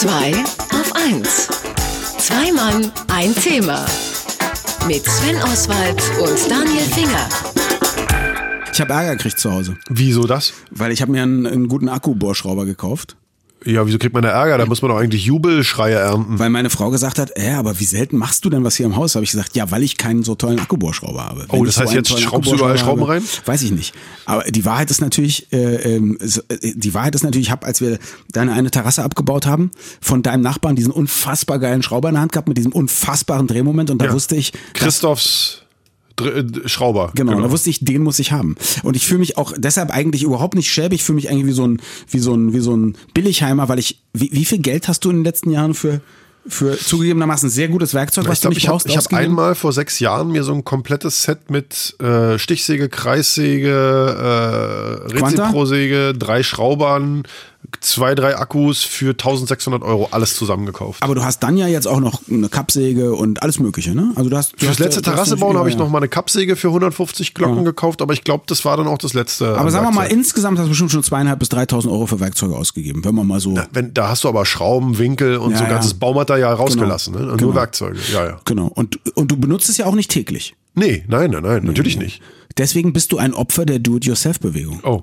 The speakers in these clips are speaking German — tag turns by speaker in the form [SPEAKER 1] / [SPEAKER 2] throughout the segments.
[SPEAKER 1] 2 auf 1. Zwei Mann, ein Thema. Mit Sven Oswald und Daniel Finger.
[SPEAKER 2] Ich habe Ärger gekriegt zu Hause,
[SPEAKER 3] Wieso das?
[SPEAKER 2] weil ich habe mir einen, einen guten Akkubohrschrauber gekauft.
[SPEAKER 3] Ja, wieso kriegt man da Ärger? Da muss man doch eigentlich Jubelschreie ernten.
[SPEAKER 2] Weil meine Frau gesagt hat, äh, aber wie selten machst du denn was hier im Haus? Habe ich gesagt, ja, weil ich keinen so tollen Akkubohrschrauber habe.
[SPEAKER 3] Oh,
[SPEAKER 2] Wenn
[SPEAKER 3] das
[SPEAKER 2] ich
[SPEAKER 3] heißt,
[SPEAKER 2] einen
[SPEAKER 3] jetzt schraubst du überall Schrauben
[SPEAKER 2] habe, Weiß ich nicht. Aber die Wahrheit ist natürlich, äh, ähm, so, äh, die Wahrheit ist natürlich, ich habe, als wir deine eine Terrasse abgebaut haben, von deinem Nachbarn diesen unfassbar geilen Schrauber in der Hand gehabt mit diesem unfassbaren Drehmoment und da
[SPEAKER 3] Ja.
[SPEAKER 2] wusste ich,
[SPEAKER 3] Christophs Schrauber.
[SPEAKER 2] Genau, da wusste ich, den muss ich haben. Und ich fühle mich auch deshalb eigentlich überhaupt nicht schäbig, ich fühle mich eigentlich wie so ein, wie so ein, wie so ein Billigheimer, weil ich, wie, wie viel Geld hast du in den letzten Jahren für, für zugegebenermaßen sehr gutes Werkzeug, was
[SPEAKER 3] Ich glaube,
[SPEAKER 2] du nicht
[SPEAKER 3] ich habe
[SPEAKER 2] brauchst,
[SPEAKER 3] ich hab
[SPEAKER 2] ausgegeben?
[SPEAKER 3] einmal vor sechs Jahren mir so ein komplettes Set mit äh, Stichsäge, Kreissäge, äh? Reziprosäge, drei Schraubern, zwei, drei Akkus für 1600 Euro alles zusammengekauft.
[SPEAKER 2] Aber du hast dann ja jetzt auch noch eine Kappsäge und alles mögliche, ne? Also du hast, du
[SPEAKER 3] Fürs
[SPEAKER 2] hast,
[SPEAKER 3] letzte Terrasse bauen habe ich
[SPEAKER 2] ja.
[SPEAKER 3] noch mal eine Kappsäge für 150 Glocken gekauft, aber ich glaube, das war dann auch das letzte.
[SPEAKER 2] Aber sagen wir mal, insgesamt hast du bestimmt schon zweieinhalb bis 3.000 Euro für Werkzeuge ausgegeben, wenn man mal so.
[SPEAKER 3] Wenn, da hast du aber Schrauben, Winkel und
[SPEAKER 2] Ja,
[SPEAKER 3] so
[SPEAKER 2] ja.
[SPEAKER 3] ganzes Baumaterial rausgelassen. Ne? Und
[SPEAKER 2] Genau.
[SPEAKER 3] Nur Werkzeuge. Ja, ja.
[SPEAKER 2] Genau. Und, und du benutzt es ja auch nicht täglich.
[SPEAKER 3] Nee, nein, nein, nein, natürlich nicht.
[SPEAKER 2] Deswegen bist du ein Opfer der Do-it-yourself-Bewegung.
[SPEAKER 3] Oh.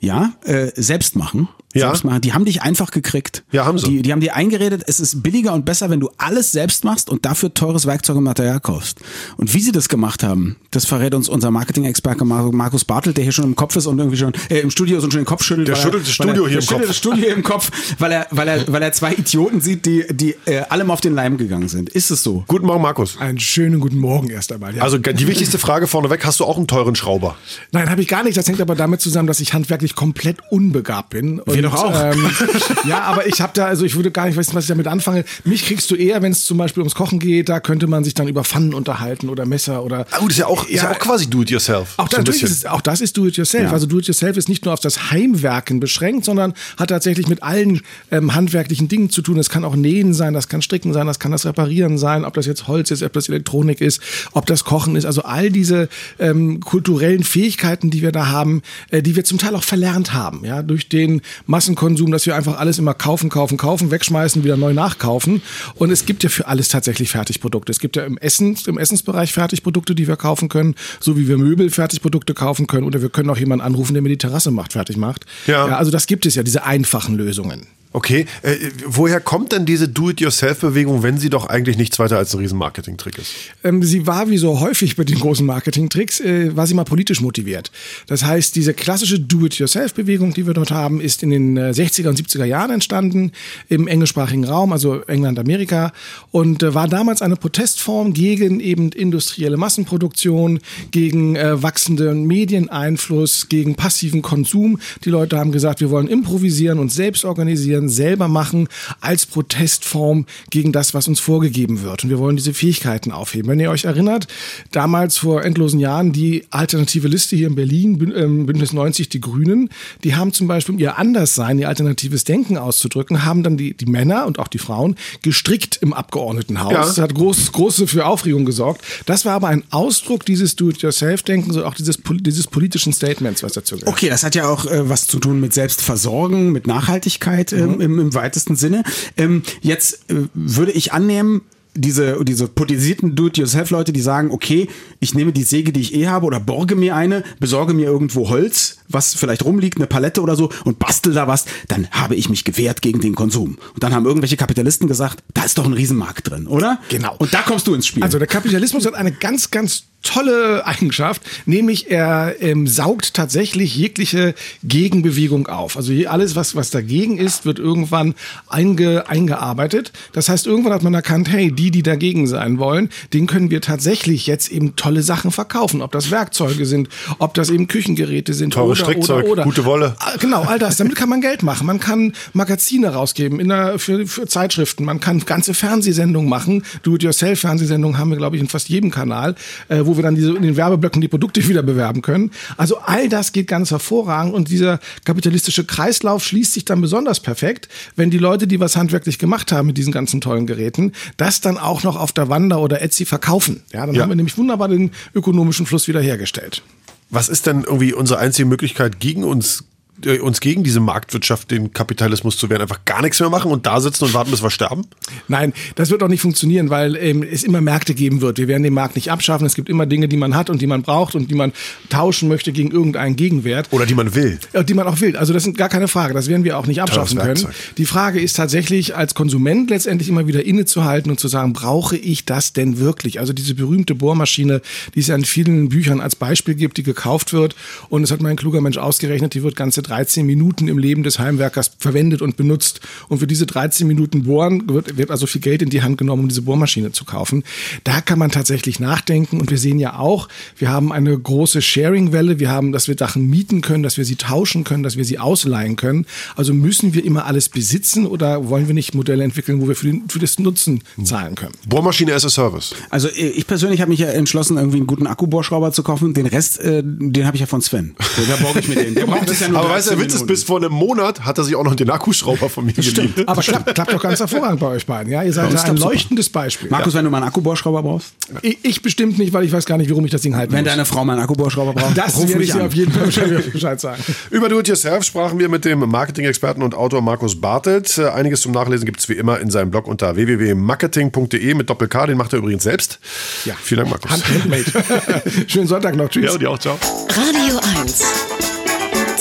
[SPEAKER 2] Ja, äh, selbst machen.
[SPEAKER 3] Ja.
[SPEAKER 2] Selbst machen. Die haben dich einfach gekriegt.
[SPEAKER 3] Ja, haben sie.
[SPEAKER 2] Die, die haben dir eingeredet, es ist billiger und besser, wenn du alles selbst machst und dafür teures Werkzeug und Material kaufst. Und wie sie das gemacht haben, das verrät uns unser Marketing-Experte Mar- Markus Bartelt, der hier schon im Kopf ist und irgendwie schon äh, im Studio ist und schon den Kopf schüttelt.
[SPEAKER 3] Der schüttelt das Studio
[SPEAKER 2] er,
[SPEAKER 3] hier
[SPEAKER 2] der
[SPEAKER 3] im
[SPEAKER 2] schüttelt
[SPEAKER 3] Kopf.
[SPEAKER 2] das Studio im Kopf, weil er, weil er, weil er zwei Idioten sieht, die, die äh, allem auf den Leim gegangen sind. Ist es so?
[SPEAKER 3] Guten Morgen, Markus.
[SPEAKER 4] Einen schönen guten Morgen erst einmal. Ja.
[SPEAKER 3] Also die wichtigste Frage vorneweg, hast du auch einen teuren Schrauber?
[SPEAKER 4] Nein, habe ich gar nicht. Das hängt aber damit zusammen, dass ich handwerklich komplett unbegabt bin. Und,
[SPEAKER 2] doch auch.
[SPEAKER 4] Ähm, ja, aber ich habe da, also ich würde gar nicht wissen, was ich damit anfange. Mich kriegst du eher, wenn es zum Beispiel ums Kochen geht. Da könnte man sich dann über Pfannen unterhalten oder Messer oder.
[SPEAKER 3] Oh, das ist ja auch, ist ja auch quasi do-it-yourself.
[SPEAKER 4] Auch,
[SPEAKER 3] So
[SPEAKER 4] ist auch das ist Do-it-yourself.
[SPEAKER 2] Ja.
[SPEAKER 4] Also Do-it-yourself ist nicht nur auf das Heimwerken beschränkt, sondern hat tatsächlich mit allen ähm, handwerklichen Dingen zu tun. Es kann auch Nähen sein, das kann Stricken sein, das kann das Reparieren sein, ob das jetzt Holz ist, ob das Elektronik ist, ob das Kochen ist. Also all diese ähm, kulturellen Fähigkeiten, die wir da haben, äh, die wir zum Teil auch verlernt haben, ja, durch den Massenkonsum, dass wir einfach alles immer kaufen, kaufen, kaufen, wegschmeißen, wieder neu nachkaufen. Und es gibt ja für alles tatsächlich Fertigprodukte. Es gibt ja im Essen, im Essensbereich Fertigprodukte, die wir kaufen können, so wie wir Möbel Fertigprodukte kaufen können. Oder wir können auch jemanden anrufen, der mir die Terrasse macht, fertig macht.
[SPEAKER 3] Ja.
[SPEAKER 4] also das gibt es ja, diese einfachen Lösungen.
[SPEAKER 3] Okay, äh, woher kommt denn diese Do-it-yourself-Bewegung, wenn sie doch eigentlich nichts weiter als ein riesen Marketing-Trick ist?
[SPEAKER 4] Ähm, sie war wie so häufig bei den großen Marketing-Tricks, äh, war sie mal politisch motiviert. Das heißt, diese klassische Do-it-yourself-Bewegung, die wir dort haben, ist in den äh, 60er und 70er Jahren entstanden im englischsprachigen Raum, also England, Amerika, und äh, war damals eine Protestform gegen eben industrielle Massenproduktion, gegen äh, wachsenden Medieneinfluss, gegen passiven Konsum. Die Leute haben gesagt, wir wollen improvisieren und selbst organisieren, selber machen, als Protestform gegen das, was uns vorgegeben wird. Und wir wollen diese Fähigkeiten aufheben. Wenn ihr euch erinnert, damals vor endlosen Jahren die alternative Liste hier in Berlin, ähm, Bündnis 90, die Grünen, die haben zum Beispiel, um ihr Anderssein, ihr alternatives Denken auszudrücken, haben dann die, die Männer und auch die Frauen gestrickt im Abgeordnetenhaus.
[SPEAKER 3] Ja.
[SPEAKER 4] Das hat groß, große für Aufregung gesorgt. Das war aber ein Ausdruck dieses Do-it-yourself-Denkens und auch dieses, dieses politischen Statements, was dazu gehört.
[SPEAKER 2] Okay, das hat ja auch äh, was zu tun mit Selbstversorgen, mit Nachhaltigkeit ähm, im, im weitesten Sinne. Ähm, jetzt äh, würde ich annehmen, diese, diese politisierten Do-it-yourself-Leute, die sagen, okay, ich nehme die Säge, die ich eh habe, oder borge mir eine, besorge mir irgendwo Holz, was vielleicht rumliegt, eine Palette oder so, und bastel da was, dann habe ich mich gewehrt gegen den Konsum. Und dann haben irgendwelche Kapitalisten gesagt, da ist doch ein Riesenmarkt drin, oder?
[SPEAKER 4] Genau.
[SPEAKER 2] Und da kommst du ins Spiel.
[SPEAKER 4] Also der Kapitalismus hat eine ganz, ganz tolle Eigenschaft, nämlich er ähm, saugt tatsächlich jegliche Gegenbewegung auf. Also alles, was, was dagegen ist, wird irgendwann einge, eingearbeitet. Das heißt, irgendwann hat man erkannt, hey, die, die dagegen sein wollen, denen können wir tatsächlich jetzt eben tolle Sachen verkaufen. Ob das Werkzeuge sind, ob das eben Küchengeräte sind.
[SPEAKER 3] Teures
[SPEAKER 4] oder,
[SPEAKER 3] Strickzeug,
[SPEAKER 4] oder, oder.
[SPEAKER 3] gute Wolle.
[SPEAKER 4] Ah, Genau, all das. Damit kann man Geld machen. Man kann Magazine rausgeben in der, für, für Zeitschriften. Man kann ganze Fernsehsendungen machen. Do-it-yourself-Fernsehsendungen haben wir, glaube ich, in fast jedem Kanal, äh, wo wir dann diese, in den Werbeblöcken die Produkte wieder bewerben können. Also all das geht ganz hervorragend und dieser kapitalistische Kreislauf schließt sich dann besonders perfekt, wenn die Leute, die was handwerklich gemacht haben mit diesen ganzen tollen Geräten, das dann auch noch auf der Wander oder Etsy verkaufen. Ja, dann
[SPEAKER 3] Ja.
[SPEAKER 4] haben wir nämlich wunderbar den ökonomischen Fluss wiederhergestellt.
[SPEAKER 3] Was ist denn irgendwie unsere einzige Möglichkeit, gegen uns äh, uns gegen diese Marktwirtschaft, den Kapitalismus zu wehren, einfach gar nichts mehr machen und da sitzen und warten, bis wir sterben?
[SPEAKER 4] Nein, das wird auch nicht funktionieren, weil ähm, es immer Märkte geben wird. Wir werden den Markt nicht abschaffen. Es gibt immer Dinge, die man hat und die man braucht und die man tauschen möchte gegen irgendeinen Gegenwert.
[SPEAKER 3] Oder die man will.
[SPEAKER 4] Ja, die man auch will. Also das sind gar keine Frage. Das werden wir auch nicht abschaffen können. Die Frage ist tatsächlich als Konsument letztendlich immer wieder innezuhalten und zu sagen, brauche ich das denn wirklich? Also diese berühmte Bohrmaschine, die es ja in vielen Büchern als Beispiel gibt, die gekauft wird und es hat mal ein kluger Mensch ausgerechnet, die wird ganze 13 Minuten im Leben des Heimwerkers verwendet und benutzt. Und für diese 13 Minuten Bohren wird, wird also viel Geld in die Hand genommen, um diese Bohrmaschine zu kaufen. Da kann man tatsächlich nachdenken und wir sehen ja auch, wir haben eine große Sharing-Welle, wir haben, dass wir Sachen mieten können, dass wir sie tauschen können, dass wir sie ausleihen können. Also müssen wir immer alles besitzen oder wollen wir nicht Modelle entwickeln, wo wir für, den, für das Nutzen zahlen können?
[SPEAKER 3] Bohrmaschine as a Service.
[SPEAKER 2] Also äh, ich persönlich habe mich ja entschlossen, irgendwie einen guten Akkubohrschrauber zu kaufen. Den Rest, äh, den habe ich ja von Sven. Da borge ich mir den. Der braucht das ja nur
[SPEAKER 3] Aber weißt du, der
[SPEAKER 2] 13
[SPEAKER 3] Witz ist, bis vor einem Monat hat er sich auch noch den Akkuschrauber von mir geliehen.
[SPEAKER 4] Aber klappt, klappt doch ganz hervorragend bei euch beiden. Ja, ihr seid ja ein
[SPEAKER 2] klappt's super.
[SPEAKER 4] leuchtendes Beispiel.
[SPEAKER 2] Markus, wenn du mal einen Akkubohrschrauber brauchst,
[SPEAKER 4] Ich, ich bestimmt nicht, weil ich weiß gar nicht, warum ich das Ding halten
[SPEAKER 2] wenn
[SPEAKER 4] muss.
[SPEAKER 2] deine Frau mal einen Akkubohrschrauber braucht,
[SPEAKER 4] das
[SPEAKER 2] ruf
[SPEAKER 4] werde
[SPEAKER 2] mich
[SPEAKER 4] ich dir
[SPEAKER 2] an.
[SPEAKER 4] auf jeden Fall Bescheid- Bescheid sagen.
[SPEAKER 3] Über Do-It-Yourself sprachen wir mit dem Marketing-Experten und Autor Markus Bartelt. Einiges zum Nachlesen gibt es wie immer in seinem Blog unter www.marketing.de mit Doppel-K. Den macht er übrigens selbst.
[SPEAKER 4] Ja.
[SPEAKER 3] Vielen Dank, Markus.
[SPEAKER 4] Hand handmade. Schönen Sonntag noch. Tschüss.
[SPEAKER 3] Ja, und dir auch, ciao.
[SPEAKER 1] Radio 1.